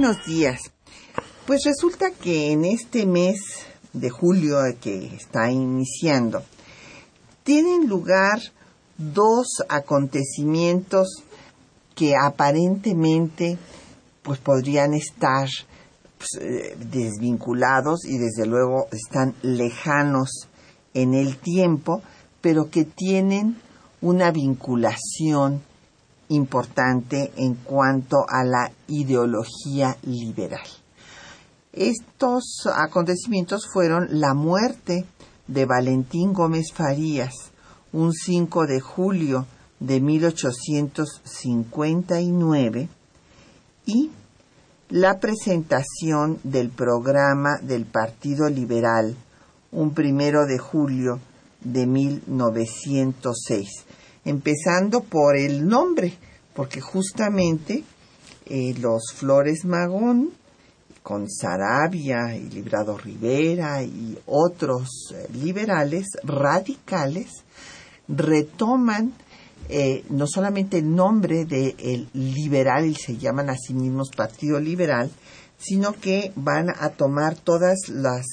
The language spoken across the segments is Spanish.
Buenos días. Pues resulta que en este mes de julio que está iniciando, tienen lugar dos acontecimientos que aparentemente pues podrían estar pues, eh, desvinculados y desde luego están lejanos en el tiempo, pero que tienen una vinculación importante en cuanto a la ideología liberal. Estos acontecimientos fueron la muerte de Valentín Gómez Farías, un 5 de julio de 1859, y la presentación del programa del Partido Liberal, un primero de julio de 1906 empezando por el nombre, porque justamente eh, los Flores Magón, con Sarabia y Librado Rivera y otros eh, liberales radicales, retoman eh, no solamente el nombre del de liberal, y se llaman a sí mismos Partido Liberal, sino que van a tomar todas las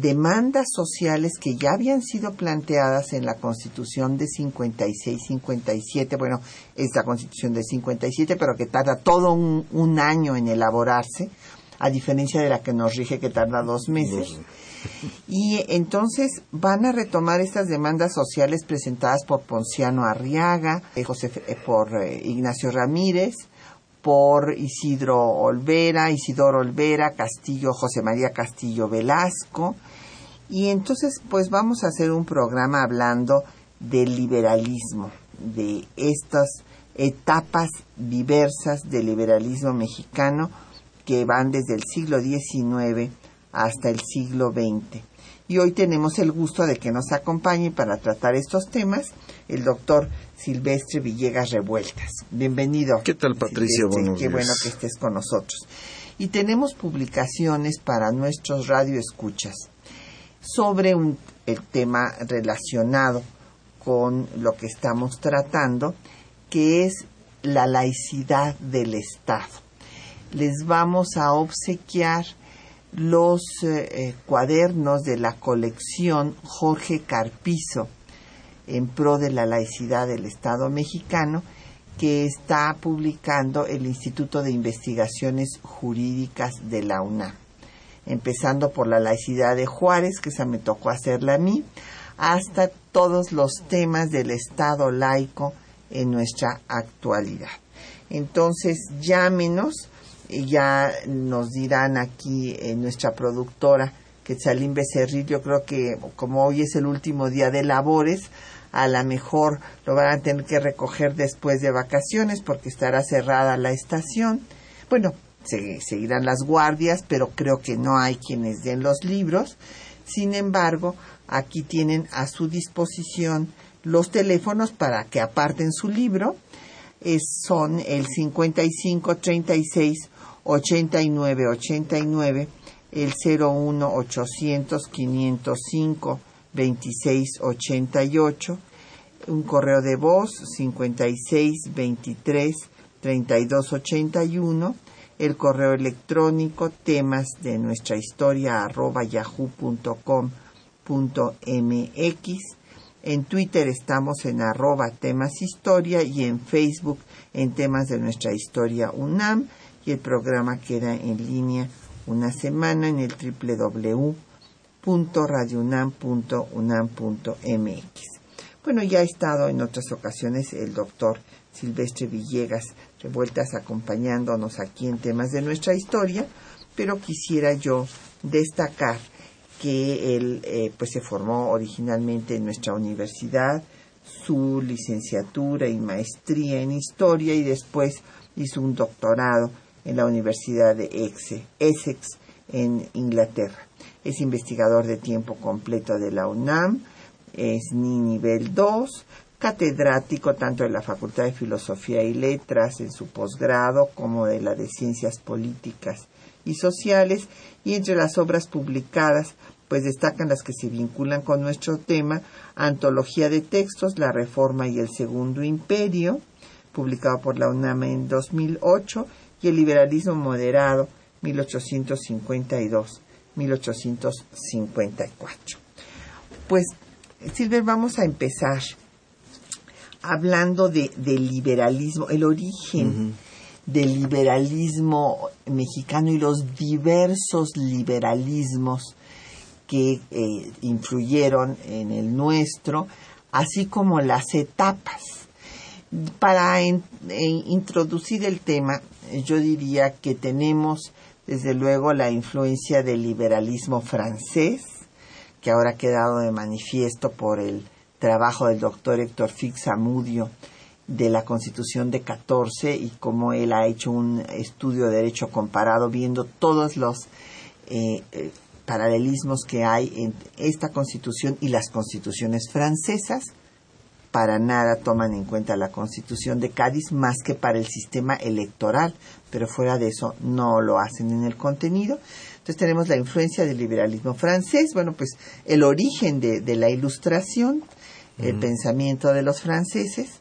demandas sociales que ya habían sido planteadas en la Constitución de 56-57, bueno, es la Constitución de 57, pero que tarda todo un, año en elaborarse, a diferencia de la que nos rige que tarda dos meses. Y entonces van a retomar estas demandas sociales presentadas por Ponciano Arriaga, eh, José, eh, por eh, Ignacio Ramírez, por Isidro Olvera, Isidoro Olvera, Castillo, José María Castillo Velasco. Y entonces, pues vamos a hacer un programa hablando del liberalismo, de estas etapas diversas del liberalismo mexicano que van desde el siglo XIX hasta el siglo XX. Y hoy tenemos el gusto de que nos acompañe para tratar estos temas el doctor Silvestre Villegas Revueltas. Bienvenido. ¿Qué tal, Patricia? Buenos Qué bueno que estés con nosotros. Y tenemos publicaciones para nuestros radioescuchas sobre un, el tema relacionado con lo que estamos tratando, que es la laicidad del Estado. Les vamos a obsequiar los eh, eh, cuadernos de la colección Jorge Carpizo en pro de la laicidad del Estado mexicano que está publicando el Instituto de Investigaciones Jurídicas de la UNAM. Empezando por la laicidad de Juárez, que esa me tocó hacerla a mí, hasta todos los temas del Estado laico en nuestra actualidad. Entonces, llámenos, ya nos dirán aquí en nuestra productora, Quetzalín Becerril, yo creo que como hoy es el último día de labores, a lo mejor lo van a tener que recoger después de vacaciones porque estará cerrada la estación. Bueno, se, seguirán las guardias, pero creo que no hay quienes den los libros. Sin embargo, aquí tienen a su disposición los teléfonos para que aparten su libro. son el 55 36 89 89, el 01 800 505 2688, un correo de voz 56 23 32 81, el correo electrónico temas de nuestra historia arroba yahoo.com.mx. En Twitter estamos en arroba temas historia y en Facebook en temas de nuestra historia UNAM y el programa queda en línea una semana en el www www.radiounam.unam.mx. Bueno, ya ha estado en otras ocasiones el doctor Silvestre Villegas Revueltas acompañándonos aquí en temas de nuestra historia, pero quisiera yo destacar que él eh, pues se formó originalmente en nuestra universidad, su licenciatura y maestría en historia y después hizo un doctorado en la Universidad de Essex en Inglaterra. Es investigador de tiempo completo de la UNAM, es ni nivel 2, catedrático tanto de la Facultad de Filosofía y Letras en su posgrado como de la de Ciencias Políticas y Sociales y entre las obras publicadas pues destacan las que se vinculan con nuestro tema, Antología de Textos, La Reforma y el Segundo Imperio, publicado por la UNAM en 2008, y El Liberalismo Moderado, 1852-1854. Pues, Silver, vamos a empezar hablando de, del liberalismo, el origen del liberalismo mexicano y los diversos liberalismos que eh, influyeron en el nuestro, así como las etapas. Para eh, introducir el tema, yo diría que tenemos desde luego la influencia del liberalismo francés, que ahora ha quedado de manifiesto por el trabajo del doctor Héctor Fix Amudio de la Constitución de 14 y cómo él ha hecho un estudio de derecho comparado viendo todos los eh, paralelismos que hay en esta constitución y las constituciones francesas. Para nada toman en cuenta la constitución de Cádiz más que para el sistema electoral, pero fuera de eso no lo hacen en el contenido. Entonces tenemos la influencia del liberalismo francés, bueno, pues el origen de, la ilustración, el pensamiento de los franceses,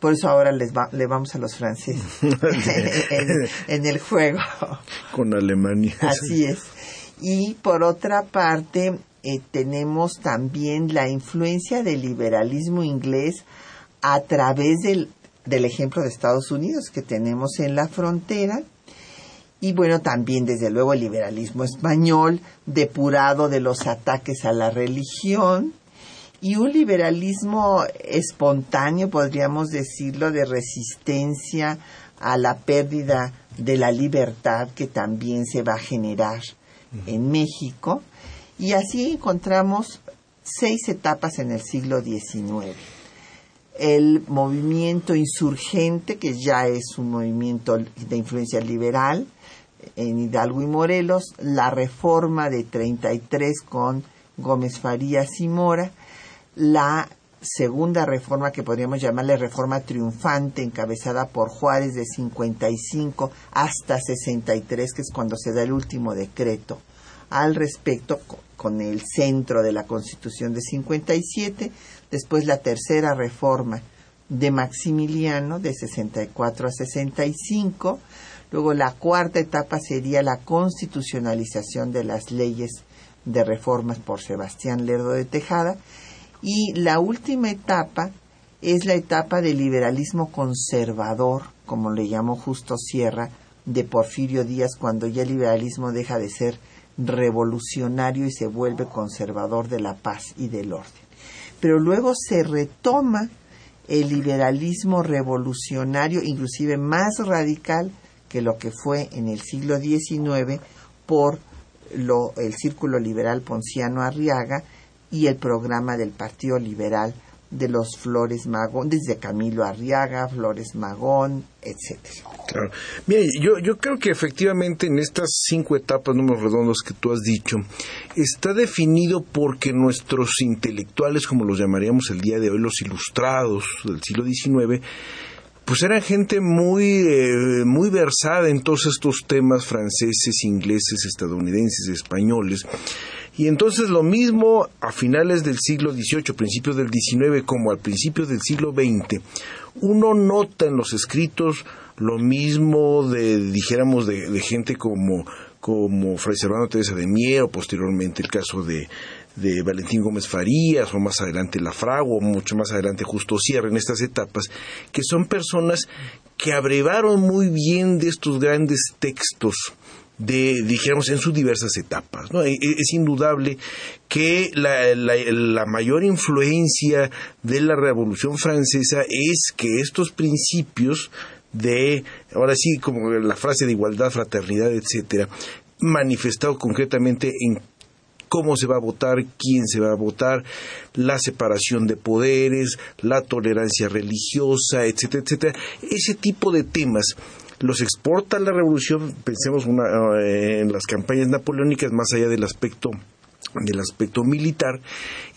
por eso ahora les le vamos a los franceses en, en, el juego. Con Alemania. Así es. Y por otra parte, eh, tenemos también la influencia del liberalismo inglés a través del, del ejemplo de Estados Unidos que tenemos en la frontera. Y bueno, también desde luego el liberalismo español, depurado de los ataques a la religión, y un liberalismo espontáneo, podríamos decirlo, de resistencia a la pérdida de la libertad que también se va a generar en México y así encontramos seis etapas en el siglo XIX. El movimiento insurgente, que ya es un movimiento de influencia liberal en Hidalgo y Morelos, la reforma de 33 con Gómez Farías y Mora, la segunda reforma que podríamos llamarle reforma triunfante, encabezada por Juárez de 55 hasta 63, que es cuando se da el último decreto al respecto con el centro de la Constitución de 57, después la tercera reforma de Maximiliano de 64 a 65, luego la cuarta etapa sería la constitucionalización de las leyes de reformas por Sebastián Lerdo de Tejada y la última etapa es la etapa del liberalismo conservador, como le llamó Justo Sierra, de Porfirio Díaz, cuando ya el liberalismo deja de ser revolucionario y se vuelve conservador de la paz y del orden. Pero luego se retoma el liberalismo revolucionario, inclusive más radical que lo que fue en el siglo XIX por lo, el Círculo Liberal Ponciano Arriaga y el programa del Partido Liberal de los Flores Magón, desde Camilo Arriaga, Flores Magón, etcétera. Claro. Yo, yo creo que efectivamente en estas cinco etapas, números redondos que tú has dicho, está definido porque nuestros intelectuales, como los llamaríamos el día de hoy, los ilustrados del siglo XIX, pues eran gente muy, eh, muy versada en todos estos temas franceses, ingleses, estadounidenses, españoles, y entonces lo mismo a finales del siglo XVIII, principios del XIX, como al principio del siglo XX, uno nota en los escritos lo mismo de, dijéramos, de, gente como, como Fray Servando Teresa de Mier, o posteriormente el caso de, de Valentín Gómez Farías, o más adelante La Fragua, o mucho más adelante Justo Sierra, en estas etapas, que son personas que abrevaron muy bien de estos grandes textos de, dijéramos, en sus diversas etapas. E, e, es, indudable que la, la, mayor influencia de la Revolución Francesa es que estos principios de, ahora sí, como la frase de igualdad, fraternidad, etcétera, manifestado concretamente en cómo se va a votar, quién se va a votar, la separación de poderes, la tolerancia religiosa, etcétera, etcétera. Ese tipo de temas los exporta la revolución, pensemos una, eh, en las campañas napoleónicas más allá del aspecto del aspecto militar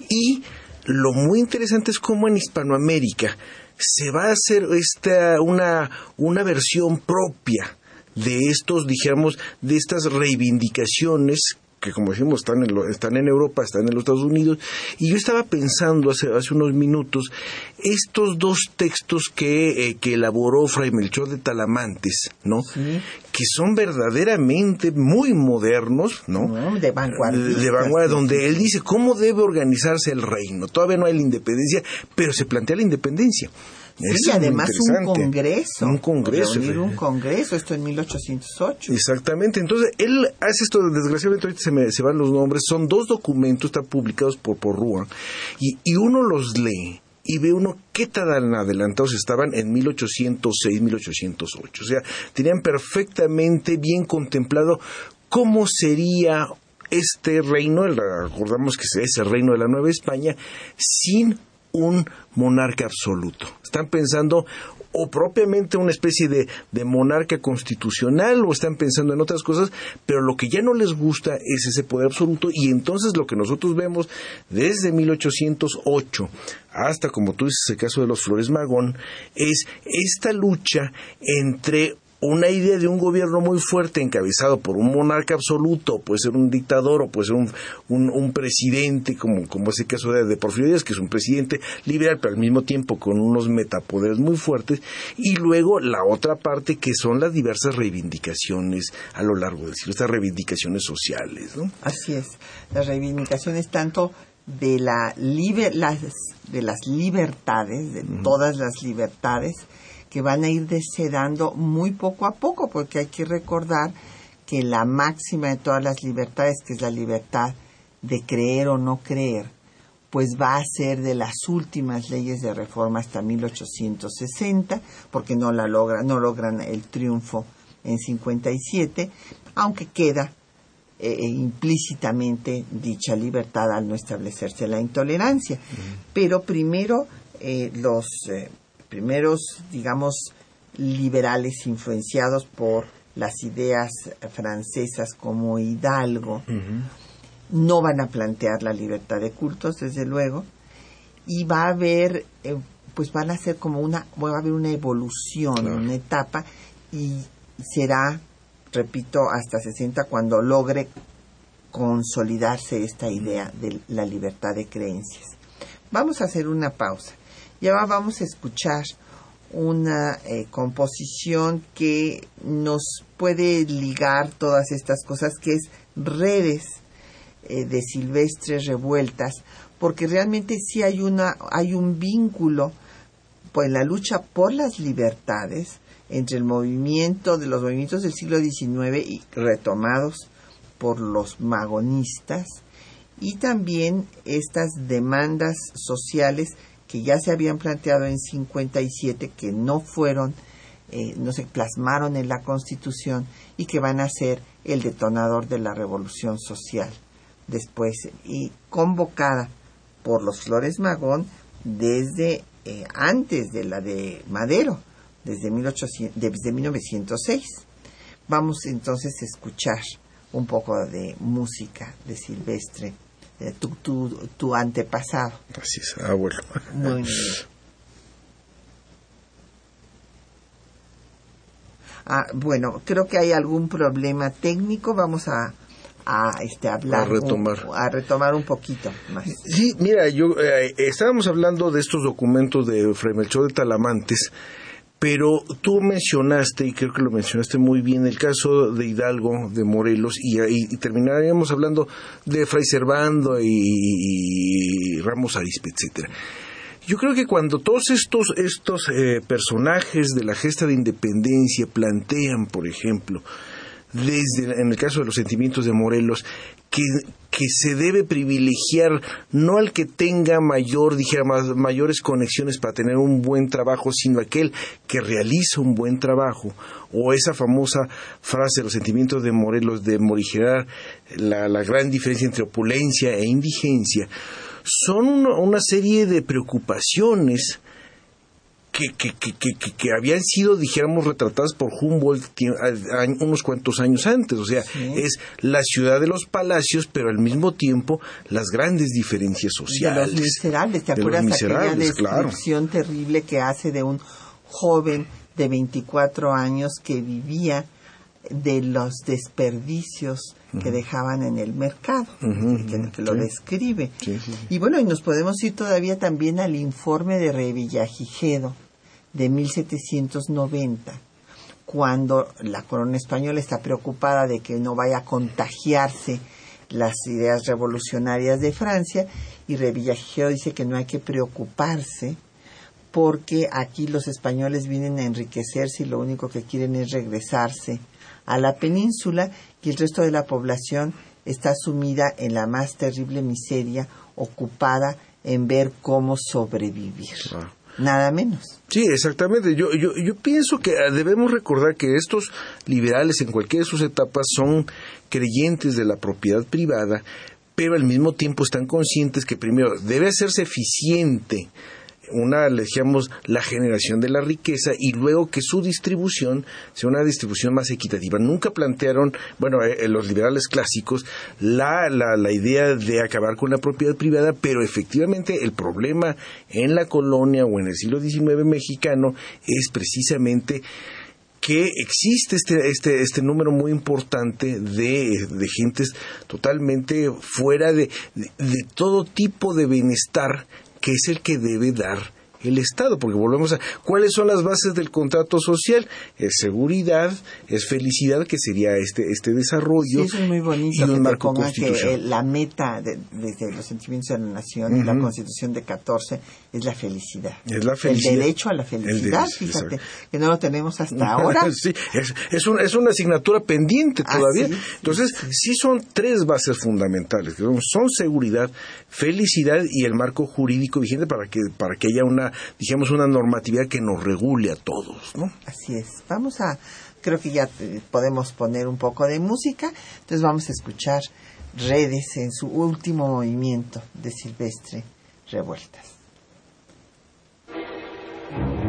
y lo muy interesante es cómo en Hispanoamérica se va a hacer esta una una versión propia de estos, digamos, de estas reivindicaciones que como decimos están en, están en Europa, están en los Estados Unidos, y yo estaba pensando hace, hace unos minutos, estos dos textos que, eh, que elaboró Fray Melchor de Talamantes, ¿no? Que son verdaderamente muy modernos, ¿no? de vanguardia. De vanguardia, donde él dice cómo debe organizarse el reino. Todavía no hay la independencia, pero se plantea la independencia. Sí, además un congreso. Un congreso. un congreso, esto en 1808. Exactamente. Entonces, él hace esto, desgraciadamente ahorita se me se van los nombres, son dos documentos, están publicados por, por y, y uno los lee y ve uno qué tan adelantados estaban en 1806, 1808. O sea, tenían perfectamente bien contemplado cómo sería este reino, recordamos que es el reino de la Nueva España, sin un monarca absoluto. Están pensando o propiamente una especie de, de, monarca constitucional o están pensando en otras cosas, pero lo que ya no les gusta es ese poder absoluto y entonces lo que nosotros vemos desde 1808 hasta, como tú dices, el caso de los Flores Magón, es esta lucha entre una idea de un gobierno muy fuerte encabezado por un monarca absoluto, puede ser un dictador o puede ser un, un, presidente, como, como es el caso de, de, Porfirio Díaz, que es un presidente liberal, pero al mismo tiempo con unos metapoderes muy fuertes, y luego la otra parte que son las diversas reivindicaciones a lo largo del siglo, estas reivindicaciones sociales. ¿no? Así es, las reivindicaciones tanto de, la las, de las libertades, de todas las libertades, que van a ir desedando muy poco a poco, porque hay que recordar que la máxima de todas las libertades, que es la libertad de creer o no creer, pues va a ser de las últimas leyes de reforma hasta 1860, porque no la logran, no logran el triunfo en 57, aunque queda eh, eh, implícitamente dicha libertad al no establecerse la intolerancia. Pero primero eh, los primeros, digamos, liberales influenciados por las ideas francesas como Hidalgo, no van a plantear la libertad de cultos, desde luego, y va a haber, eh, pues van a ser como una, va a haber una evolución, una etapa, y será, repito, hasta 60 cuando logre consolidarse esta idea de la libertad de creencias. Vamos a hacer una pausa y ahora vamos a escuchar una eh, composición que nos puede ligar todas estas cosas, que es Redes eh, de Silvestres Revueltas, porque realmente sí hay, una, hay un vínculo pues, en la lucha por las libertades entre el movimiento de los movimientos del siglo XIX y retomados por los magonistas y también estas demandas sociales que ya se habían planteado en 57, que no fueron, eh, no se plasmaron en la Constitución y que van a ser el detonador de la revolución social después y convocada por los Flores Magón desde eh, antes de la de Madero, desde, 1800, desde 1906. Vamos entonces a escuchar un poco de música de Silvestre tu, tu, tu, antepasado. Así es, abuelo. Muy bien. Ah, bueno, creo que hay algún problema técnico. Vamos a, a este, hablar. A retomar. Un, a retomar un poquito más. Sí, mira, yo eh, estábamos hablando de estos documentos de Fray Melchor de Talamantes pero tú mencionaste, y creo que lo mencionaste muy bien, el caso de Hidalgo, de Morelos, y, terminaríamos hablando de Fray Servando y, Ramos Arispe, etcétera. Yo creo que cuando todos estos, estos eh, personajes de la gesta de independencia plantean, por ejemplo, desde en el caso de los sentimientos de Morelos, que, que se debe privilegiar no al que tenga mayor, dijera, mayores conexiones para tener un buen trabajo, sino aquel que realiza un buen trabajo. O esa famosa frase, los sentimientos de Morelos, de morigerar la, la gran diferencia entre opulencia e indigencia, son una serie de preocupaciones que, que, que, que, habían sido, dijéramos, retratadas por Humboldt unos cuantos años antes. O sea, es la ciudad de los palacios, pero al mismo tiempo las grandes diferencias sociales. De los miserables, ¿te acuerdas de aquella descripción terrible que hace de un joven de 24 años que vivía de los desperdicios que dejaban en el mercado, que, lo describe. y bueno, y nos podemos ir todavía también al informe de Revillagigedo, de 1790, cuando la corona española está preocupada de que no vaya a contagiarse las ideas revolucionarias de Francia y Revillagigedo dice que no hay que preocuparse porque aquí los españoles vienen a enriquecerse y lo único que quieren es regresarse a la península y el resto de la población está sumida en la más terrible miseria, ocupada en ver cómo sobrevivir. Nada menos. Sí, exactamente. Yo, yo, pienso que debemos recordar que estos liberales en cualquiera de sus etapas son creyentes de la propiedad privada, pero al mismo tiempo están conscientes que primero debe hacerse eficiente una, le decíamos, la generación de la riqueza y luego que su distribución sea una distribución más equitativa. Nunca plantearon, bueno, eh, eh, los liberales clásicos, la, la, la idea de acabar con la propiedad privada, pero efectivamente el problema en la colonia o en el siglo XIX mexicano es precisamente que existe este, este, este número muy importante de, de gentes totalmente fuera de, de, todo tipo de bienestar que es el que debe dar el Estado, porque volvemos a cuáles son las bases del contrato social, es seguridad, es felicidad, que sería este este desarrollo. Sí, es muy bonito y un marco que la meta de, los sentimientos de la nación, la Constitución de 14, es la felicidad. Es la felicidad. El derecho a la felicidad, fíjate, que no lo tenemos hasta ahora. sí, es, es, es, una asignatura pendiente todavía. Entonces, sí. son tres bases fundamentales, son seguridad, felicidad y el marco jurídico vigente para que para que haya una dijimos, una normatividad que nos regule a todos, ¿no? Así es. Vamos a, creo que ya podemos poner un poco de música, entonces vamos a escuchar Redes en su último movimiento de Silvestre Revueltas. Entonces?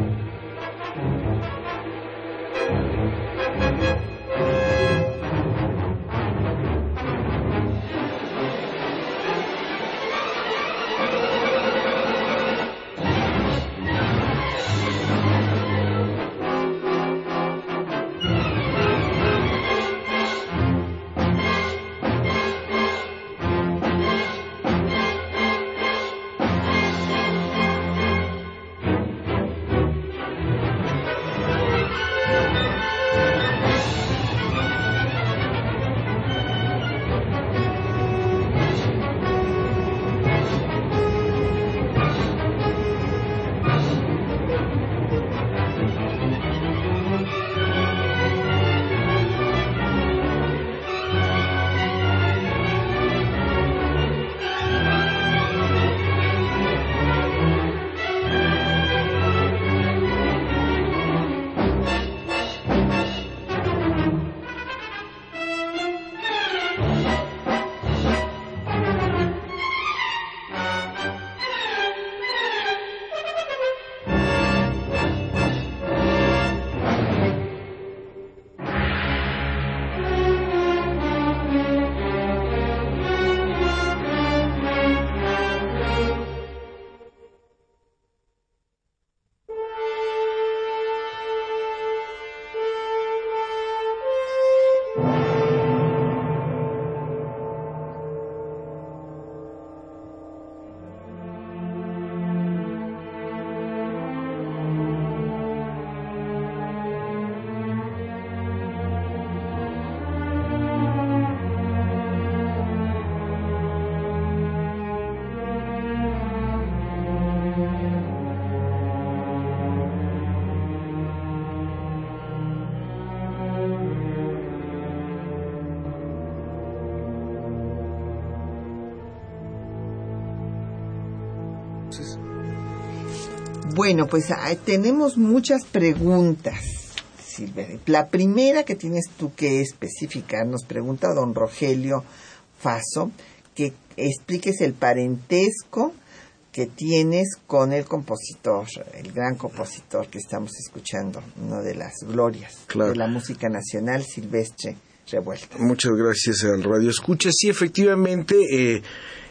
Bueno, pues ah, tenemos muchas preguntas, Silvia. La primera que tienes tú que especificar, nos pregunta don Rogelio Faso, que expliques el parentesco que tienes con el compositor, el gran compositor que estamos escuchando, una de las glorias de la música nacional, Silvestre Revueltas. Muchas gracias al Radio Escucha. Sí, efectivamente, eh,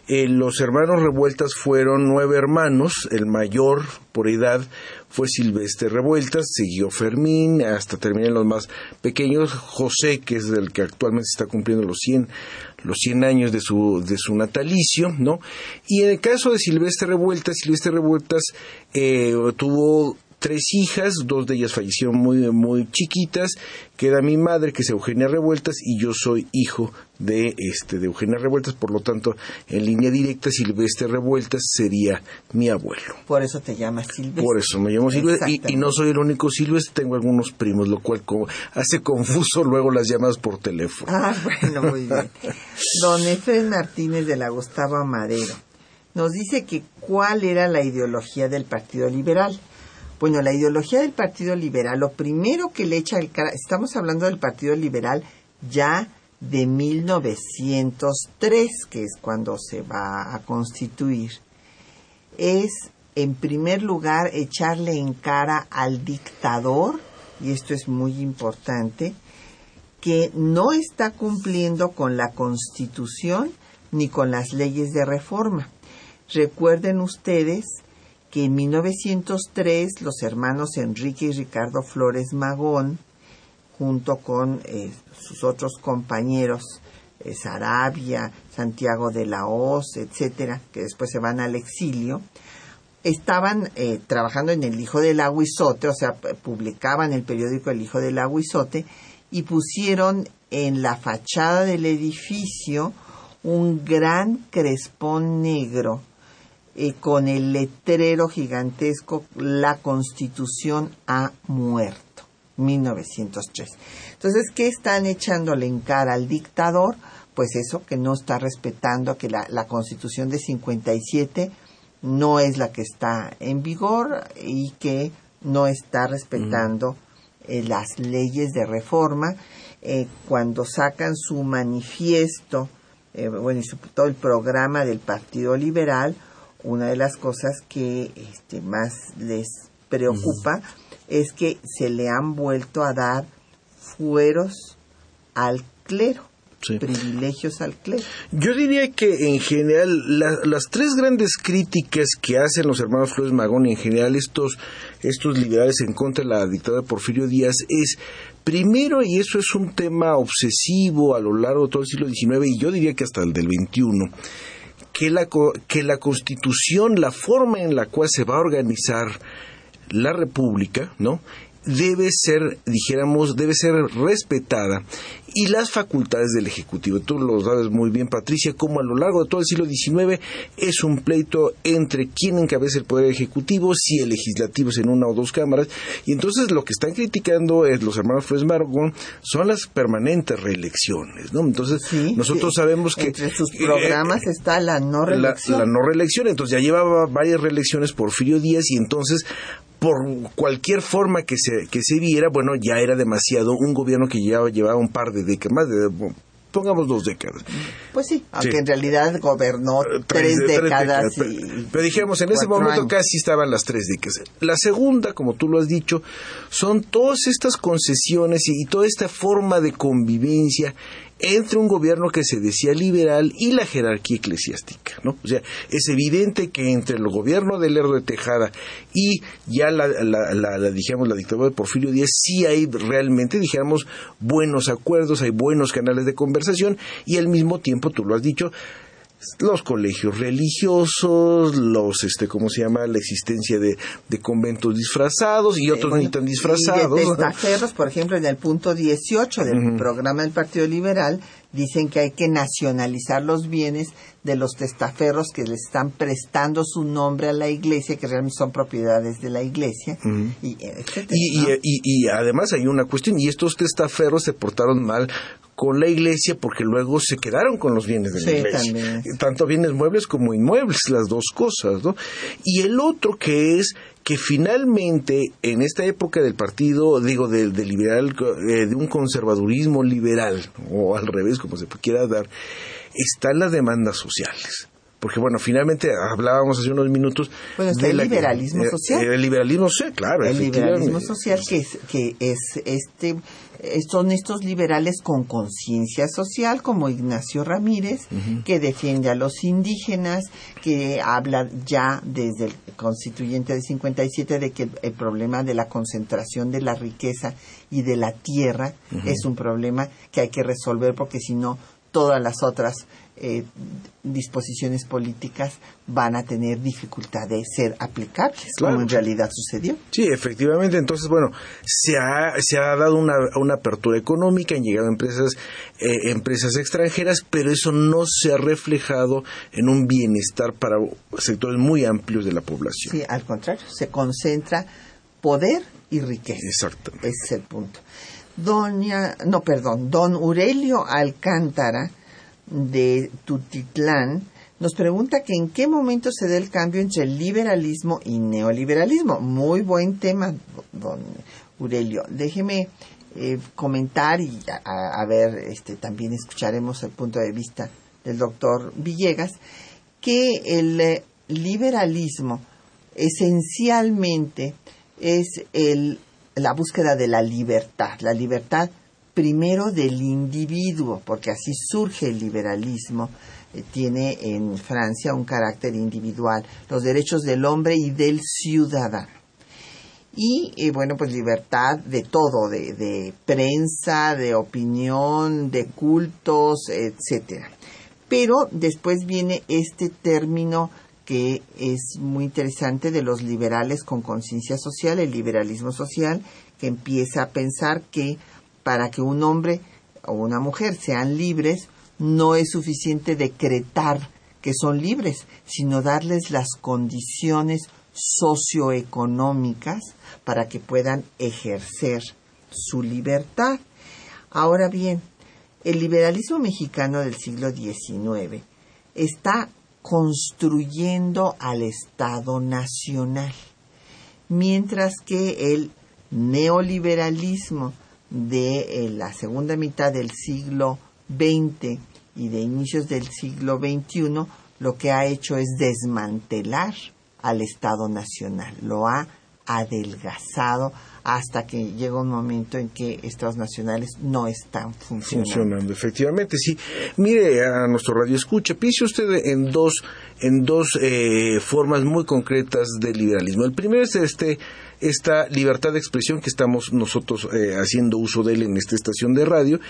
los hermanos Revueltas fueron nueve hermanos, el mayor por edad fue Silvestre Revueltas, siguió Fermín, hasta terminar los más pequeños, José, que es el que actualmente está cumpliendo los 100, los 100 años de su, de su natalicio, ¿no? Y en el caso de Silvestre Revueltas, Silvestre Revueltas eh, tuvo tres hijas, dos de ellas fallecieron muy, muy chiquitas, queda mi madre, que es Eugenia Revueltas, y yo soy hijo de, este, de Eugenia Revueltas, por lo tanto, en línea directa, Silvestre Revueltas sería mi abuelo. Por eso te llamas Silvestre. Por eso me llamo Silvestre, y, no soy el único Silvestre, tengo algunos primos, lo cual hace confuso luego las llamadas por teléfono. Ah, bueno, muy bien. Don Efren Martínez de la Gustavo Madero nos dice que cuál era la ideología del Partido Liberal. Bueno, la ideología del Partido Liberal, lo primero que le echa el cara, estamos hablando del Partido Liberal ya de 1903, que es cuando se va a constituir, es en primer lugar echarle en cara al dictador, y esto es muy importante, que no está cumpliendo con la Constitución ni con las leyes de reforma. Recuerden ustedes que en 1903 los hermanos Enrique y Ricardo Flores Magón, junto con eh, sus otros compañeros, eh, Sarabia, Santiago de la Hoz, etcétera, que después se van al exilio, estaban eh, trabajando en El Hijo del Aguizote, o sea, publicaban el periódico El Hijo del Aguizote, y pusieron en la fachada del edificio un gran crespón negro eh, con el letrero gigantesco La Constitución ha muerto, 1903. Entonces, ¿qué están echándole en cara al dictador? Pues eso, que no está respetando, que la, Constitución de 57 no es la que está en vigor y que no está respetando eh, las leyes de reforma. Eh, cuando sacan su manifiesto, bueno, y su, todo el programa del Partido Liberal, una de las cosas que este, más les preocupa es que se le han vuelto a dar fueros al clero. privilegios al clero. Yo diría que en general las tres grandes críticas que hacen los hermanos Flores Magón y en general estos, estos liberales en contra de la dictadura de Porfirio Díaz es primero, y eso es un tema obsesivo a lo largo de todo el siglo XIX y yo diría que hasta el del XXI, que la, que la constitución, la forma en la cual se va a organizar la república, ¿no? debe ser, dijéramos, debe ser respetada y las facultades del Ejecutivo. Tú lo sabes muy bien, Patricia, como a lo largo de todo el siglo XIX es un pleito entre quién encabeza el Poder Ejecutivo, si el Legislativo es en una o dos cámaras, y entonces lo que están criticando es, los hermanos Flores Margón son las permanentes reelecciones, ¿no? Entonces, nosotros sabemos que... Entre sus programas eh, está la no reelección. La, la no reelección, entonces ya llevaba varias reelecciones Porfirio Díaz y entonces por cualquier forma que se, que se viera, bueno, ya era demasiado un gobierno que ya llevaba un par de décadas, más de, pongamos dos décadas. Pues sí, aunque en realidad gobernó eh, tres, décadas. pero, dijéramos, en ese momento casi estaban las tres décadas. La segunda, como tú lo has dicho, son todas estas concesiones y toda esta forma de convivencia entre un gobierno que se decía liberal y la jerarquía eclesiástica, ¿no? O sea, es evidente que entre el gobierno de Lerdo de Tejada y ya la, la, la, dijamos, la dictadura de Porfirio Díaz, sí hay realmente, dijéramos, buenos acuerdos, hay buenos canales de conversación y al mismo tiempo, tú lo has dicho, los colegios religiosos, los, este, ¿cómo se llama? La existencia de, de conventos disfrazados y otros ni tan disfrazados. Y por ejemplo, en el punto 18 del programa del Partido Liberal, dicen que hay que nacionalizar los bienes de los testaferros que le están prestando su nombre a la iglesia, que realmente son propiedades de la iglesia, y, y, y, y, además hay una cuestión, y estos testaferros se portaron mal con la iglesia porque luego se quedaron con los bienes de la iglesia. Tanto bienes muebles como inmuebles, las dos cosas, ¿no? Y el otro que es que finalmente en esta época del partido, digo, del liberal, eh, de un conservadurismo liberal, o al revés, como se quiera dar, están las demandas sociales porque bueno, finalmente hablábamos hace unos minutos del liberalismo eh, social. el liberalismo social, claro. El liberalismo social que es, que es este son estos liberales con conciencia social como Ignacio Ramírez que defiende a los indígenas, que habla ya desde el constituyente de 57 de que el, problema de la concentración de la riqueza y de la tierra es un problema que hay que resolver porque si no todas las otras eh, disposiciones políticas van a tener dificultad de ser aplicables, como en realidad sucedió. Sí, efectivamente. Entonces, bueno, se ha, se ha dado una, una apertura económica, han llegado empresas, eh, empresas extranjeras, pero eso no se ha reflejado en un bienestar para sectores muy amplios de la población. Sí, al contrario, se concentra poder y riqueza. Exacto. Ese es el punto. Doña, no, perdón, don Aurelio Alcántara de Tutitlán nos pregunta que en qué momento se da el cambio entre liberalismo y neoliberalismo. Muy buen tema, don Aurelio. Déjeme eh, comentar y a, ver, este, también escucharemos el punto de vista del doctor Villegas, que el eh, liberalismo esencialmente es el, la búsqueda de la libertad, la libertad primero del individuo, porque así surge el liberalismo, eh, tiene en Francia un carácter individual, los derechos del hombre y del ciudadano. Y, eh, bueno, pues libertad de todo, de, de, prensa, de opinión, de cultos, etcétera. Pero después viene este término que es muy interesante de los liberales con conciencia social, el liberalismo social, que empieza a pensar que para que un hombre o una mujer sean libres, no es suficiente decretar que son libres, sino darles las condiciones socioeconómicas para que puedan ejercer su libertad. Ahora bien, el liberalismo mexicano del siglo XIX está construyendo al Estado Nacional, mientras que el neoliberalismo de eh, la segunda mitad del siglo XX y de inicios del siglo XXI, lo que ha hecho es desmantelar al Estado Nacional, lo ha adelgazado hasta que llega un momento en que estados nacionales no están funcionando. Funcionando, efectivamente, sí. Mire a nuestro radio escucha, piense usted en dos, en dos eh, formas muy concretas del liberalismo. El primero es este esta libertad de expresión que estamos nosotros eh, haciendo uso de él en esta estación de radio,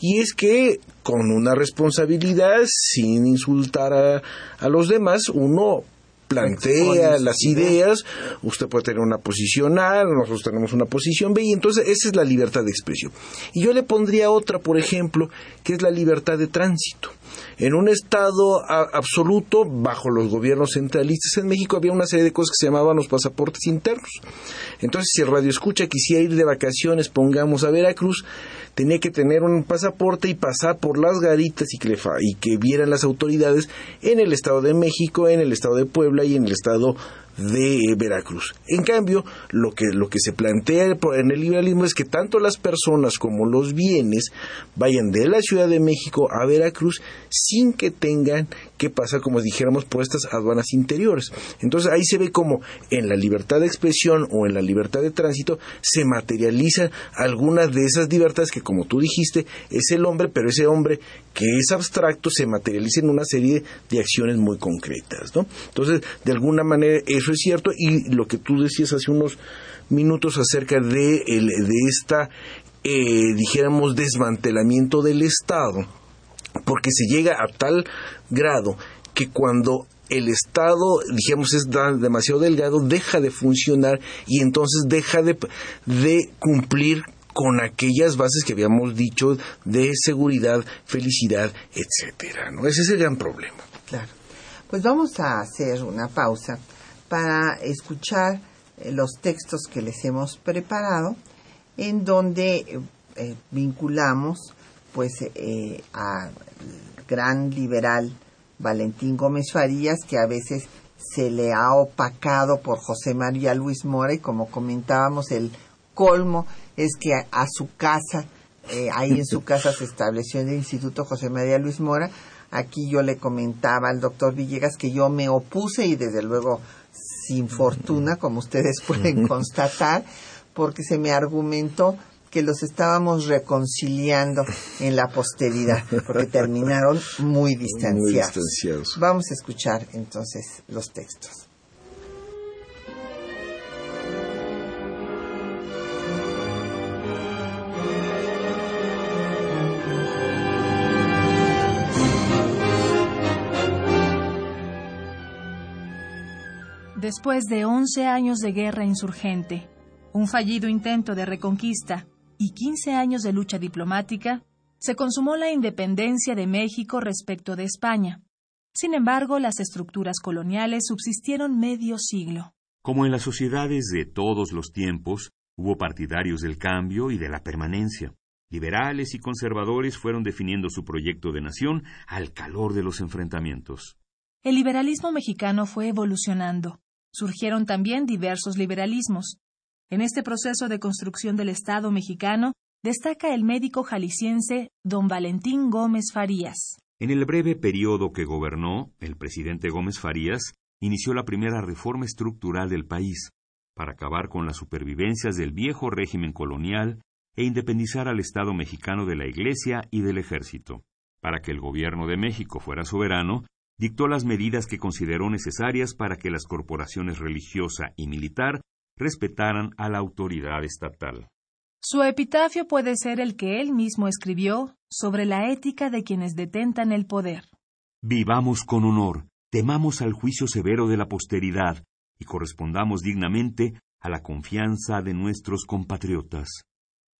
y es que con una responsabilidad, sin insultar a, a los demás, uno plantea las ideas, usted puede tener una posición A, nosotros tenemos una posición B, y entonces esa es la libertad de expresión. Y yo le pondría otra, por ejemplo, que es la libertad de tránsito. En un estado absoluto, bajo los gobiernos centralistas en México, había una serie de cosas que se llamaban los pasaportes internos. Entonces, si el radio escucha quisiera ir de vacaciones, pongamos a Veracruz, tenía que tener un pasaporte y pasar por las garitas y que, y que vieran las autoridades en el Estado de México, en el Estado de Puebla y en el Estado de Veracruz. En cambio, lo que, lo que se plantea en el liberalismo es que tanto las personas como los bienes vayan de la Ciudad de México a Veracruz sin que tengan que pasar, como dijéramos, por estas aduanas interiores. Entonces ahí se ve como en la libertad de expresión o en la libertad de tránsito se materializa alguna de esas libertades que, como tú dijiste, es el hombre, pero ese hombre que es abstracto se materializa en una serie de acciones muy concretas. Entonces, de alguna manera, eso es cierto y lo que tú decías hace unos minutos acerca de, de esta, eh, dijéramos, desmantelamiento del Estado, porque se llega a tal grado que cuando el Estado, dijéramos, es demasiado delgado, deja de funcionar y entonces deja de, de cumplir con aquellas bases que habíamos dicho de seguridad, felicidad, etcétera, ¿no? Ese es el gran problema. Claro. Pues vamos a hacer una pausa para escuchar eh, los textos que les hemos preparado, en donde eh, vinculamos pues eh, al gran liberal Valentín Gómez Farías, que a veces se le ha opacado por José María Luis Mora y como comentábamos el colmo es que a, su casa, eh, ahí en su casa se estableció el Instituto José María Luis Mora, aquí yo le comentaba al doctor Villegas que yo me opuse y desde luego sin fortuna, como ustedes pueden constatar, porque se me argumentó que los estábamos reconciliando en la posteridad, porque terminaron muy distanciados. Vamos a escuchar entonces los textos. Después de 11 años de guerra insurgente, un fallido intento de reconquista y 15 años de lucha diplomática, se consumó la independencia de México respecto de España. Sin embargo, las estructuras coloniales subsistieron medio siglo. Como en las sociedades de todos los tiempos, hubo partidarios del cambio y de la permanencia. Liberales y conservadores fueron definiendo su proyecto de nación al calor de los enfrentamientos. El liberalismo mexicano fue evolucionando. Surgieron también diversos liberalismos, en este proceso de construcción del Estado mexicano destaca el médico jalisciense don Valentín Gómez Farías. En el breve periodo que gobernó, el presidente Gómez Farías inició la primera reforma estructural del país para acabar con las supervivencias del viejo régimen colonial e independizar al Estado mexicano de la Iglesia y del Ejército. Para que el gobierno de México fuera soberano, dictó las medidas que consideró necesarias para que las corporaciones religiosa y militar respetaran a la autoridad estatal. Su epitafio puede ser el que él mismo escribió sobre la ética de quienes detentan el poder. Vivamos con honor, temamos al juicio severo de la posteridad y correspondamos dignamente a la confianza de nuestros compatriotas.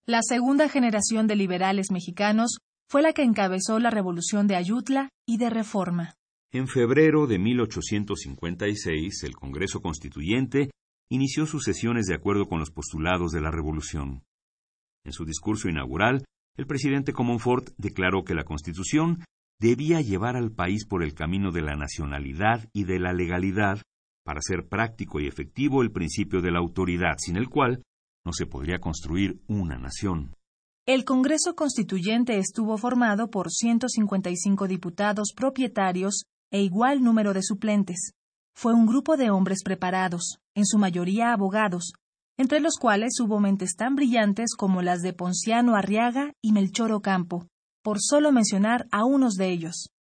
La segunda generación de liberales mexicanos fue la que encabezó la revolución de Ayutla y de Reforma. En febrero de 1856, el Congreso Constituyente inició sus sesiones de acuerdo con los postulados de la Revolución. En su discurso inaugural, el presidente Comonfort declaró que la Constitución debía llevar al país por el camino de la nacionalidad y de la legalidad para hacer práctico y efectivo el principio de la autoridad, sin el cual no se podría construir una nación. El Congreso Constituyente estuvo formado por 155 diputados propietarios e igual número de suplentes fue un grupo de hombres preparados, en su mayoría abogados, entre los cuales hubo mentes tan brillantes como las de Ponciano Arriaga y Melchor Ocampo, por solo mencionar a unos de ellos.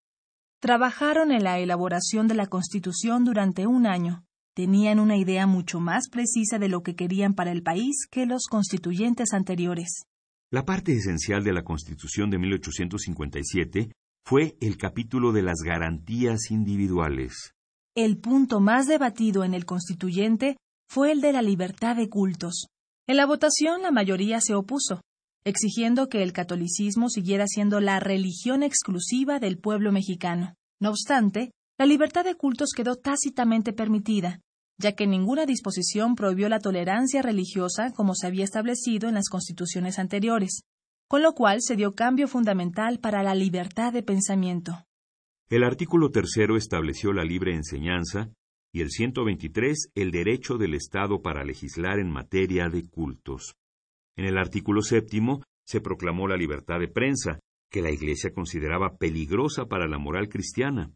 Trabajaron en la elaboración de la Constitución durante un año. Tenían una idea mucho más precisa de lo que querían para el país que los constituyentes anteriores. La parte esencial de la Constitución de 1857 fue el capítulo de las garantías individuales. El punto más debatido en el constituyente fue el de la libertad de cultos. En la votación la mayoría se opuso, exigiendo que el catolicismo siguiera siendo la religión exclusiva del pueblo mexicano. No obstante, la libertad de cultos quedó tácitamente permitida, ya que ninguna disposición prohibió la tolerancia religiosa como se había establecido en las constituciones anteriores, con lo cual se dio cambio fundamental para la libertad de pensamiento. El artículo tercero estableció la libre enseñanza y el 123 el derecho del Estado para legislar en materia de cultos. En el artículo séptimo se proclamó la libertad de prensa, que la Iglesia consideraba peligrosa para la moral cristiana.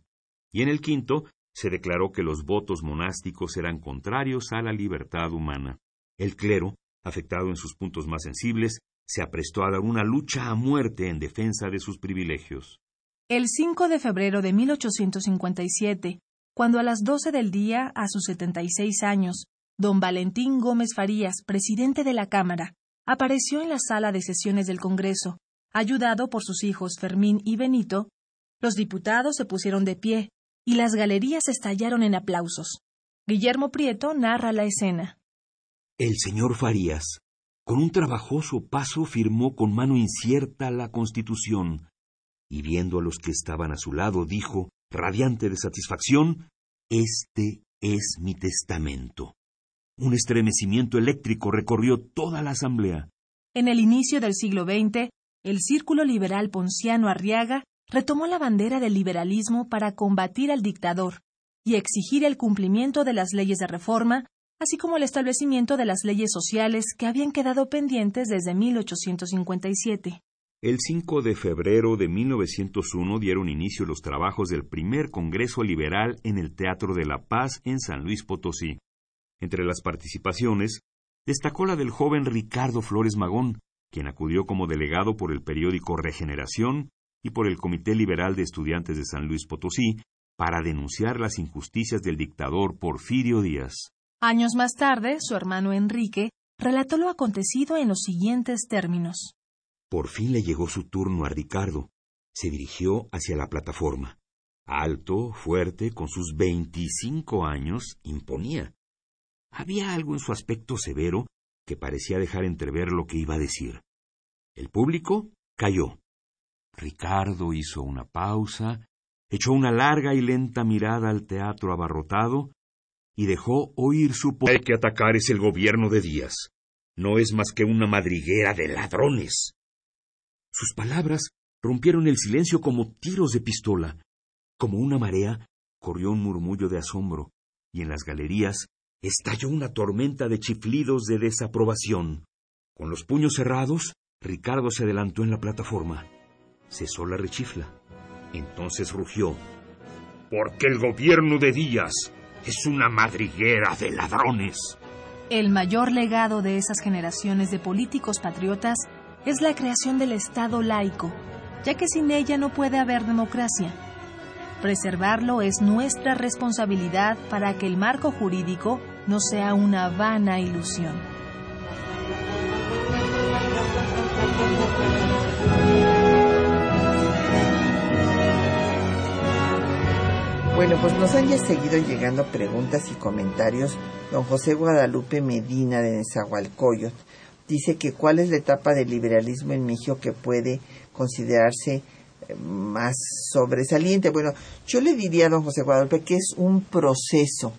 Y en el quinto se declaró que los votos monásticos eran contrarios a la libertad humana. El clero, afectado en sus puntos más sensibles, se aprestó a dar una lucha a muerte en defensa de sus privilegios. El 5 de febrero de 1857, cuando a las 12 del día, a sus 76 años, don Valentín Gómez Farías, presidente de la Cámara, apareció en la sala de sesiones del Congreso, ayudado por sus hijos Fermín y Benito, los diputados se pusieron de pie y las galerías estallaron en aplausos. Guillermo Prieto narra la escena. El señor Farías, con un trabajoso paso, firmó con mano incierta la Constitución, y viendo a los que estaban a su lado, dijo, radiante de satisfacción, Este es mi testamento. Un estremecimiento eléctrico recorrió toda la asamblea. En el inicio del siglo XX, el Círculo Liberal Ponciano Arriaga retomó la bandera del liberalismo para combatir al dictador y exigir el cumplimiento de las leyes de reforma, así como el establecimiento de las leyes sociales que habían quedado pendientes desde 1857. El 5 de febrero de 1901 dieron inicio los trabajos del primer Congreso Liberal en el Teatro de la Paz en San Luis Potosí. Entre las participaciones, destacó la del joven Ricardo Flores Magón, quien acudió como delegado por el periódico Regeneración y por el Comité Liberal de Estudiantes de San Luis Potosí para denunciar las injusticias del dictador Porfirio Díaz. Años más tarde, su hermano Enrique relató lo acontecido en los siguientes términos. Por fin le llegó su turno a Ricardo. Se dirigió hacia la plataforma. Alto, fuerte, con sus veinticinco años, imponía. Había algo en su aspecto severo que parecía dejar entrever lo que iba a decir. El público cayó. Ricardo hizo una pausa, echó una larga y lenta mirada al teatro abarrotado y dejó oír su poder. Que atacar es el gobierno de Díaz. No es más que una madriguera de ladrones. Sus palabras rompieron el silencio como tiros de pistola. Como una marea, corrió un murmullo de asombro, y en las galerías estalló una tormenta de chiflidos de desaprobación. Con los puños cerrados, Ricardo se adelantó en la plataforma. Cesó la rechifla. Entonces rugió. Porque el gobierno de Díaz es una madriguera de ladrones. El mayor legado de esas generaciones de políticos patriotas es la creación del Estado laico, ya que sin ella no puede haber democracia. Preservarlo es nuestra responsabilidad para que el marco jurídico no sea una vana ilusión. Bueno, pues nos han ya seguido llegando preguntas y comentarios. Don José Guadalupe Medina de Nezahualcóyotl dice que cuál es la etapa del liberalismo en México que puede considerarse eh, más sobresaliente. Bueno, yo le diría a don José Guadalupe que es un proceso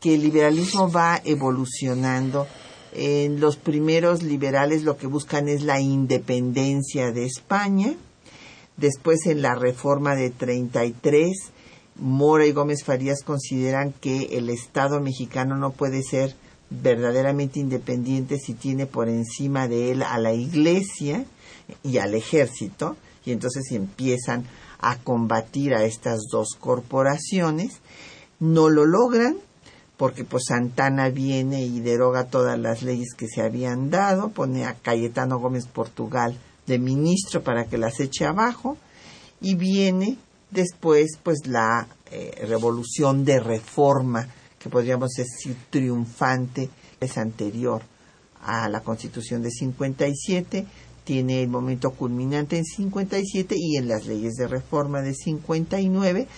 que el liberalismo va evolucionando. En los primeros liberales lo que buscan es la independencia de España. Después en la reforma de 33, Mora y Gómez Farías consideran que el Estado mexicano no puede ser verdaderamente independiente si tiene por encima de él a la iglesia y al ejército. Y entonces empiezan a combatir a estas dos corporaciones. No lo logran porque pues Santana viene y deroga todas las leyes que se habían dado, pone a Cayetano Gómez Portugal de ministro para que las eche abajo y viene después pues la eh, revolución de reforma que podríamos decir triunfante es anterior a la constitución de 57 tiene el momento culminante en 57 y en las leyes de reforma de 59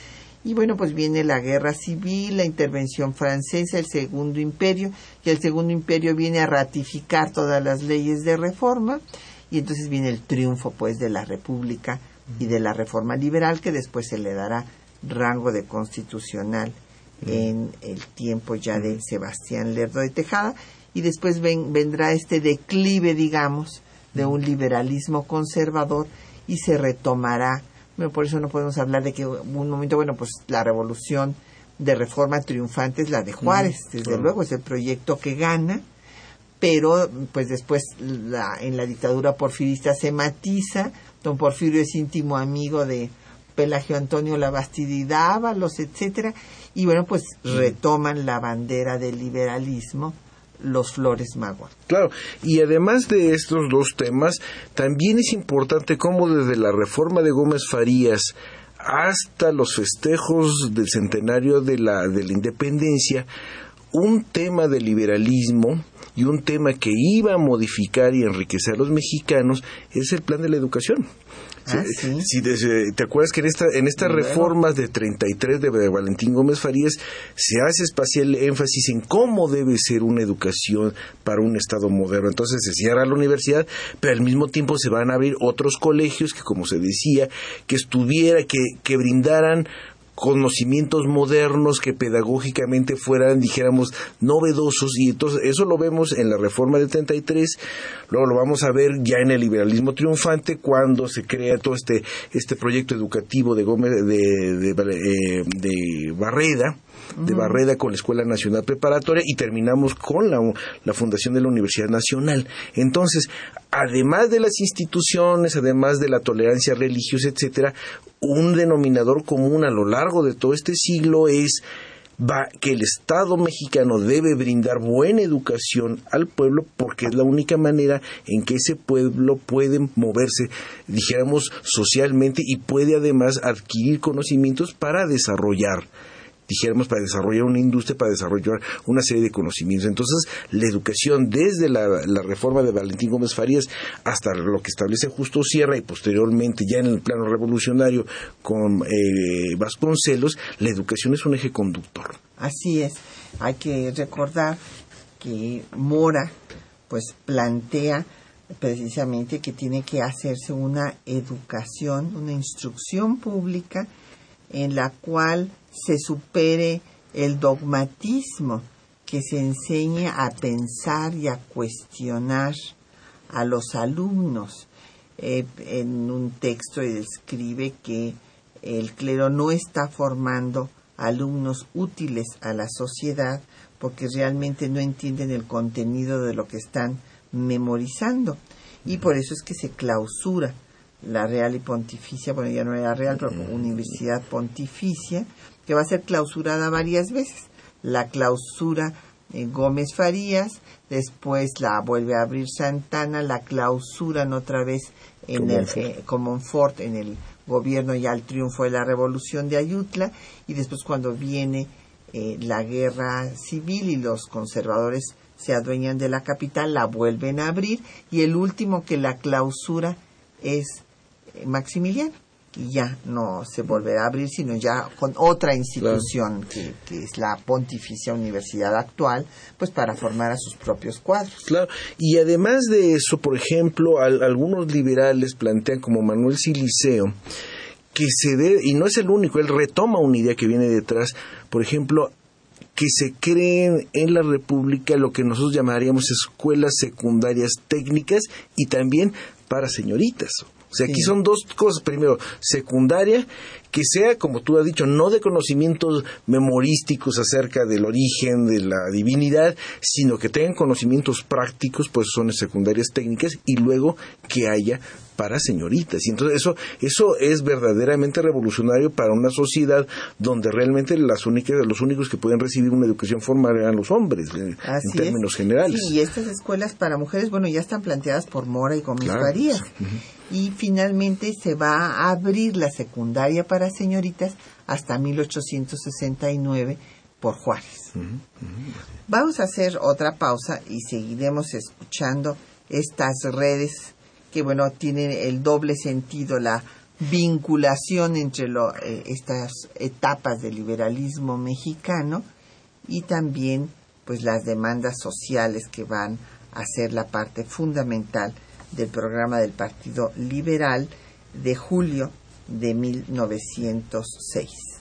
y bueno, pues viene la guerra civil, la intervención francesa, el segundo imperio, y el segundo imperio viene a ratificar todas las leyes de reforma, y entonces viene el triunfo pues de la república y de la reforma liberal, que después se le dará rango de constitucional en el tiempo ya de Sebastián Lerdo de Tejada, y después vendrá este declive, digamos, de un liberalismo conservador y se retomará. Por eso no podemos hablar de que un momento, bueno, pues la revolución de reforma triunfante es la de Juárez, desde luego es el proyecto que gana, pero pues después la, en la dictadura porfirista se matiza, don Porfirio es íntimo amigo de Pelagio Antonio Labastida y Dávalos, etcétera, y bueno, pues retoman la bandera del liberalismo los Flores Magua. Claro, y además de estos dos temas, también es importante cómo desde la reforma de Gómez Farías hasta los festejos del centenario de la, de la independencia, un tema de liberalismo y un tema que iba a modificar y enriquecer a los mexicanos es el plan de la educación. Ah, si, ¿Te acuerdas que en, esta, en estas reformas de 33 de Valentín Gómez Farías se hace espacial énfasis en cómo debe ser una educación para un Estado moderno? Entonces se cierra la universidad, pero al mismo tiempo se van a abrir otros colegios que, como se decía, que estuviera, que, que brindaran conocimientos modernos que pedagógicamente fueran, dijéramos, novedosos y entonces eso lo vemos en la reforma del 33, luego lo vamos a ver ya en el liberalismo triunfante cuando se crea todo este, este proyecto educativo de, Gómez, de, eh, de Barreda, de Barreda con la Escuela Nacional Preparatoria y terminamos con la, la, fundación de la Universidad Nacional. Entonces, además de las instituciones, además de la tolerancia religiosa, etcétera, un denominador común a lo largo de todo este siglo es que el Estado mexicano debe brindar buena educación al pueblo porque es la única manera en que ese pueblo puede moverse, dijéramos, socialmente y puede además adquirir conocimientos para desarrollar dijéramos, para desarrollar una industria, para desarrollar una serie de conocimientos. Entonces, la educación desde la, reforma de Valentín Gómez Farías hasta lo que establece Justo Sierra y posteriormente ya en el plano revolucionario con eh, Vasconcelos, la educación es un eje conductor. Así es. Hay que recordar que Mora pues plantea precisamente que tiene que hacerse una educación, una instrucción pública en la cual se supere el dogmatismo, que se enseñe a pensar y a cuestionar a los alumnos. Eh, en un texto escribe que el clero no está formando alumnos útiles a la sociedad porque realmente no entienden el contenido de lo que están memorizando y por eso es que se clausura la Real y Pontificia, bueno ya no era Real, pero Universidad Pontificia, que va a ser clausurada varias veces. La clausura en Gómez Farías, después la vuelve a abrir Santana, la clausuran otra vez en el eh, Comonfort, en el gobierno ya el triunfo de la revolución de Ayutla, y después cuando viene eh, la guerra civil y los conservadores se adueñan de la capital, la vuelven a abrir, y el último que la clausura es eh, Maximiliano y ya no se volverá a abrir, sino ya con otra institución que, es la Pontificia Universidad actual, pues para formar a sus propios cuadros. Claro, y además de eso, por ejemplo, algunos liberales plantean como Manuel Siliceo que se debe, y no es el único, él retoma una idea que viene detrás, por ejemplo, que se creen en la República lo que nosotros llamaríamos escuelas secundarias técnicas y también para señoritas. O sea, aquí son dos cosas. Primero, secundaria, que sea, como tú has dicho, no de conocimientos memorísticos acerca del origen de la divinidad, sino que tengan conocimientos prácticos, pues son secundarias técnicas, y luego que haya para señoritas. Y entonces eso, eso es verdaderamente revolucionario para una sociedad donde realmente las únicas, los únicos que pueden recibir una educación formal eran los hombres, en términos generales. y estas escuelas para mujeres, bueno, ya están planteadas por Mora y Gómez Farías y finalmente se va a abrir la secundaria para señoritas hasta 1869 por Juárez. Vamos a hacer otra pausa y seguiremos escuchando estas redes que, bueno, tienen el doble sentido, la vinculación entre eh, estas etapas del liberalismo mexicano y también pues las demandas sociales que van a ser la parte fundamental del programa del Partido Liberal de julio de 1906.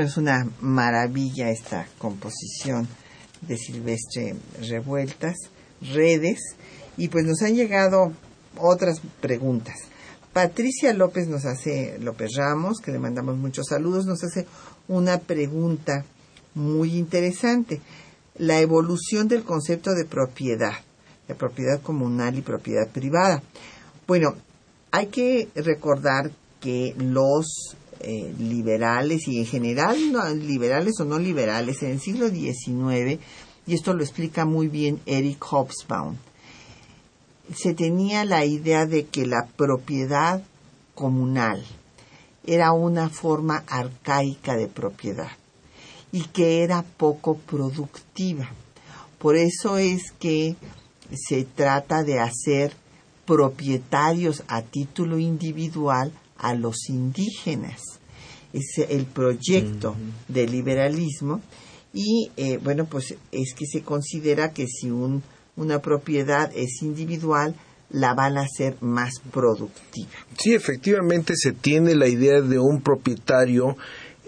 Es una maravilla esta composición de Silvestre Revueltas, Redes, y pues nos han llegado otras preguntas. Patricia López nos hace, López Ramos, que le mandamos muchos saludos, nos hace una pregunta muy interesante. La evolución del concepto de propiedad, de propiedad comunal y propiedad privada. Bueno, hay que recordar que los eh, liberales y en general liberales o no liberales en el siglo XIX, y esto lo explica muy bien Eric Hobsbawm, se tenía la idea de que la propiedad comunal era una forma arcaica de propiedad y que era poco productiva. Por eso es que se trata de hacer propietarios a título individual a los indígenas. Es el proyecto del liberalismo y eh, bueno, pues es que se considera que si un, una propiedad es individual, la van a hacer más productiva. Sí, efectivamente se tiene la idea de un propietario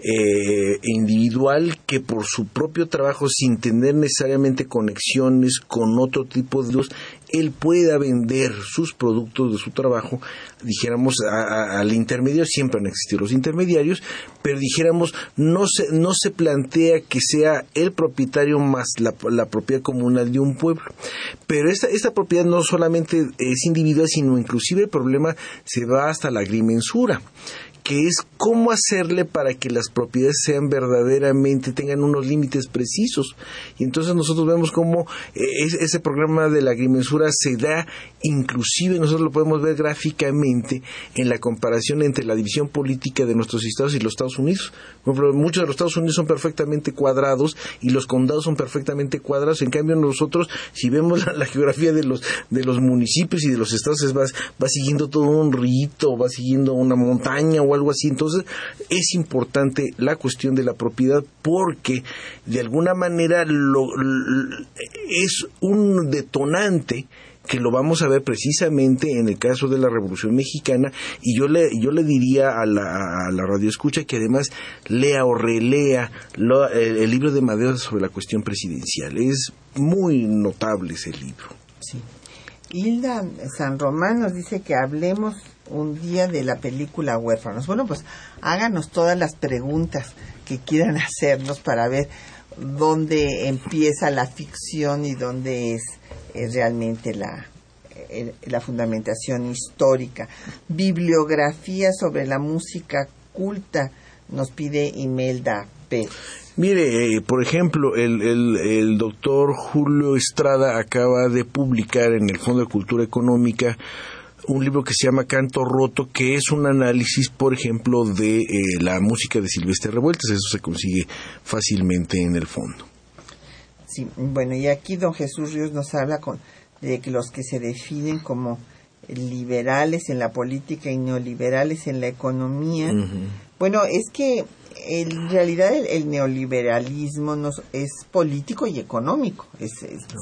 eh, individual que por su propio trabajo, sin tener necesariamente conexiones con otro tipo de luz, él pueda vender sus productos de su trabajo, dijéramos, al intermedio, siempre han existido los intermediarios, pero dijéramos, no se, no se plantea que sea el propietario más la, la propiedad comunal de un pueblo. Pero esta, esta propiedad no solamente es individual, sino inclusive el problema se va hasta la agrimensura que es cómo hacerle para que las propiedades sean verdaderamente, tengan unos límites precisos. Y entonces nosotros vemos cómo eh, ese programa de la agrimensura se da, inclusive nosotros lo podemos ver gráficamente en la comparación entre la división política de nuestros estados y los Estados Unidos. Por ejemplo, muchos de los Estados Unidos son perfectamente cuadrados y los condados son perfectamente cuadrados. En cambio, nosotros, si vemos la, geografía de los, de los municipios y de los estados, va, va siguiendo todo un rito, va siguiendo una montaña o algo así. Entonces, es importante la cuestión de la propiedad porque de alguna manera lo, es un detonante que lo vamos a ver precisamente en el caso de la Revolución Mexicana y yo le, yo le diría a la, a la radio escucha que además lea o relea el, libro de Madero sobre la cuestión presidencial. Es muy notable ese libro. Hilda San Román nos dice que hablemos un día de la película Huérfanos. Bueno, pues háganos todas las preguntas que quieran hacernos para ver dónde empieza la ficción y dónde es, realmente la, la fundamentación histórica. Bibliografía sobre la música culta nos pide Imelda P. Mire, eh, por ejemplo, el, el, el, doctor Julio Estrada acaba de publicar en el Fondo de Cultura Económica un libro que se llama Canto Roto, que es un análisis, por ejemplo, de eh, la música de Silvestre Revueltas. Eso se consigue fácilmente en el fondo. Sí, bueno, y aquí don Jesús Ríos nos habla con, de que los que se definen como liberales en la política y neoliberales en la economía. Bueno, es que en realidad el, neoliberalismo no, es político y económico. Es,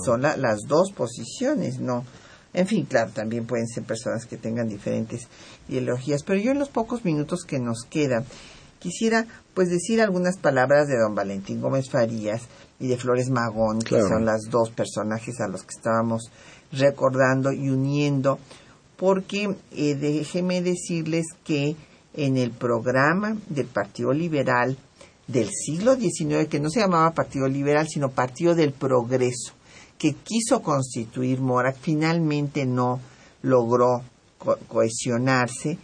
Son las dos posiciones, ¿no? En fin, claro, también pueden ser personas que tengan diferentes ideologías, pero yo en los pocos minutos que nos quedan quisiera pues decir algunas palabras de don Valentín Gómez Farías y de Flores Magón, que son las dos personajes a los que estábamos recordando y uniendo, porque eh, déjeme decirles que en el programa del Partido Liberal del siglo XIX, que no se llamaba Partido Liberal, sino Partido del Progreso, que quiso constituir Mora finalmente no logró cohesionarse,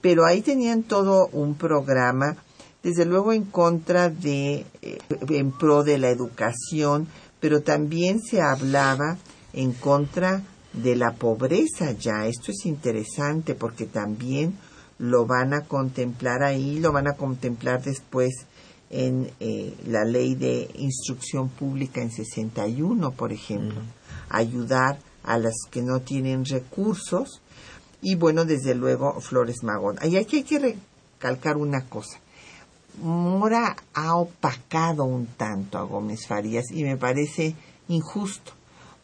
pero ahí tenían todo un programa, desde luego en contra de, eh, en pro de la educación, pero también se hablaba en contra de la pobreza ya. Esto es interesante porque también lo van a contemplar ahí, lo van a contemplar después en eh, la ley de instrucción pública en 61, por ejemplo, ayudar a las que no tienen recursos y bueno, desde luego Flores Magón. Ahí aquí hay que recalcar una cosa. Mora ha opacado un tanto a Gómez Farías y me parece injusto,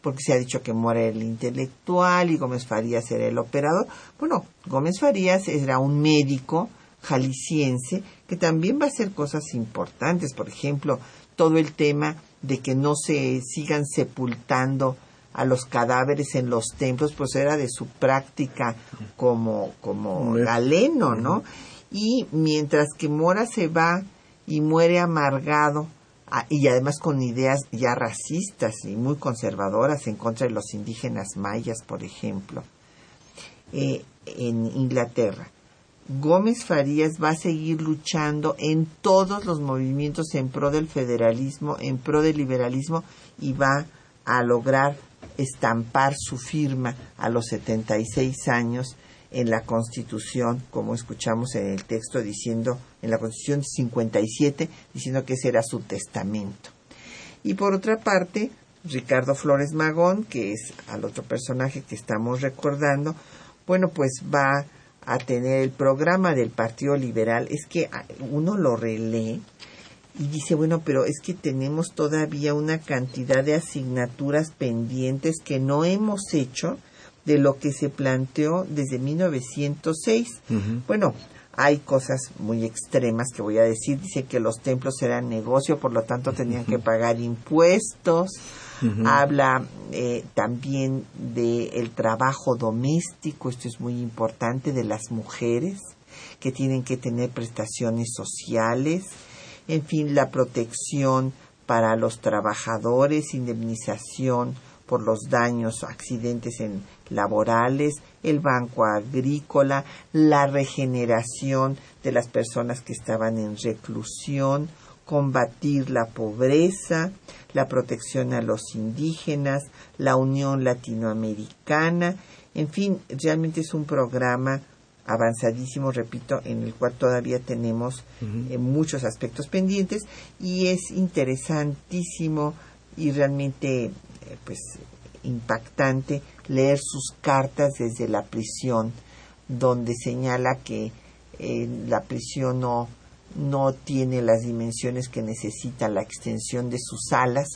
porque se ha dicho que Mora era el intelectual y Gómez Farías era el operador. Bueno, Gómez Farías era un médico jalisciense, que también va a hacer cosas importantes, por ejemplo, todo el tema de que no se sigan sepultando a los cadáveres en los templos, pues era de su práctica como, como galeno, ¿no? Y mientras que Mora se va y muere amargado, y además con ideas ya racistas y muy conservadoras en contra de los indígenas mayas, por ejemplo, eh, en Inglaterra. Gómez Farías va a seguir luchando en todos los movimientos en pro del federalismo, en pro del liberalismo y va a lograr estampar su firma a los 76 años en la Constitución, como escuchamos en el texto diciendo, en la Constitución 57, diciendo que ese era su testamento. Y por otra parte, Ricardo Flores Magón, que es al otro personaje que estamos recordando, bueno, pues va a tener el programa del Partido Liberal. Es que uno lo relee y dice, bueno, pero es que tenemos todavía una cantidad de asignaturas pendientes que no hemos hecho de lo que se planteó desde 1906. Bueno, hay cosas muy extremas que voy a decir. Dice que los templos eran negocio, por lo tanto tenían que pagar impuestos. Habla eh, también del el trabajo doméstico, esto es muy importante, de las mujeres que tienen que tener prestaciones sociales, en fin, la protección para los trabajadores, indemnización por los daños, accidentes en laborales, el banco agrícola, la regeneración de las personas que estaban en reclusión, combatir la pobreza, la protección a los indígenas, la Unión Latinoamericana, en fin, realmente es un programa avanzadísimo, repito, en el cual todavía tenemos eh, muchos aspectos pendientes y es interesantísimo y realmente eh, pues impactante leer sus cartas desde la prisión, donde señala que eh, la prisión no, no tiene las dimensiones que necesita la extensión de sus alas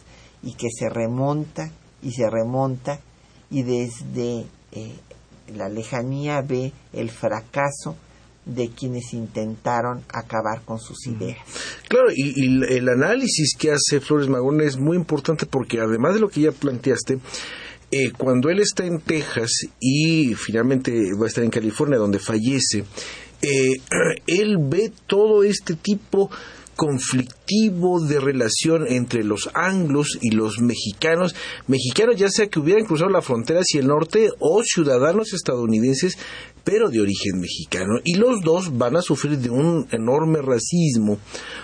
y que se remonta y se remonta y desde eh, la lejanía ve el fracaso de quienes intentaron acabar con sus ideas. Claro, y, el análisis que hace Flores Magón es muy importante porque además de lo que ya planteaste, eh, cuando él está en Texas y finalmente va a estar en California donde fallece, eh, él ve todo este tipo conflictivo de relación entre los anglos y los mexicanos, mexicanos ya sea que hubieran cruzado la frontera hacia el norte o ciudadanos estadounidenses pero de origen mexicano. Y los dos van a sufrir de un enorme racismo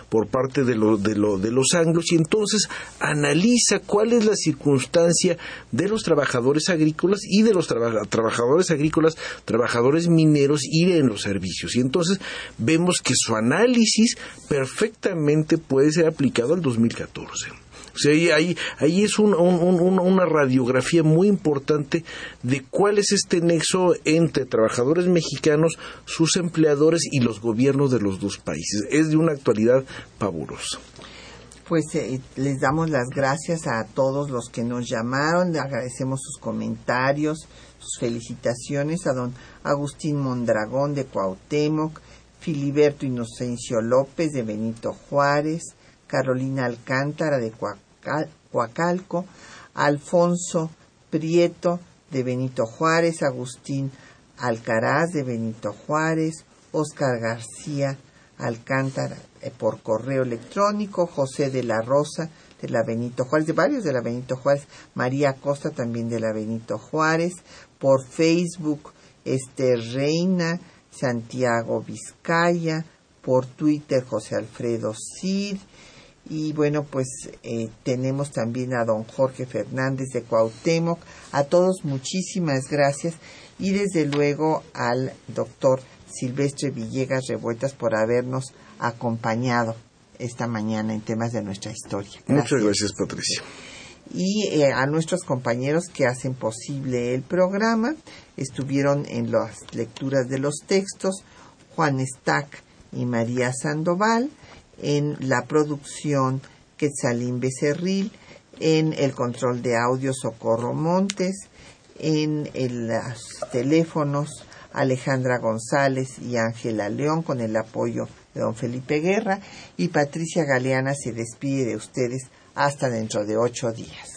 por parte de, de, de los anglos y entonces analiza cuál es la circunstancia de los trabajadores agrícolas y de los trabajadores agrícolas, trabajadores mineros y en los servicios. Y entonces vemos que su análisis perfectamente puede ser aplicado al 2014 ahí, ahí es una radiografía muy importante de cuál es este nexo entre trabajadores mexicanos, sus empleadores y los gobiernos de los dos países. Es de una actualidad pavorosa. Pues eh, les damos las gracias a todos los que nos llamaron, le agradecemos sus comentarios, sus felicitaciones a don Agustín Mondragón de Cuauhtémoc, Filiberto Inocencio López de Benito Juárez, Carolina Alcántara de Cuauhtémoc, Alfonso Prieto de Benito Juárez, Agustín Alcaraz de Benito Juárez, Oscar García Alcántara eh, por correo electrónico, José de la Rosa de la Benito Juárez, de varios de la Benito Juárez, María Costa también de la Benito Juárez, por Facebook, este Reina, Santiago Vizcaya, por Twitter José Alfredo Cid, y bueno, pues eh, tenemos también a don Jorge Fernández de Cuauhtémoc. A todos muchísimas gracias y desde luego al doctor Silvestre Villegas Revueltas por habernos acompañado esta mañana en temas de nuestra historia. Muchas gracias, Patricia. Y eh, a nuestros compañeros que hacen posible el programa, estuvieron en las lecturas de los textos Juan Stack y María Sandoval en la producción Quetzalín Becerril, en el control de audio Socorro Montes, en los teléfonos Alejandra González y Ángela León con el apoyo de don Felipe Guerra y Patricia Galeana se despide de ustedes hasta dentro de ocho días.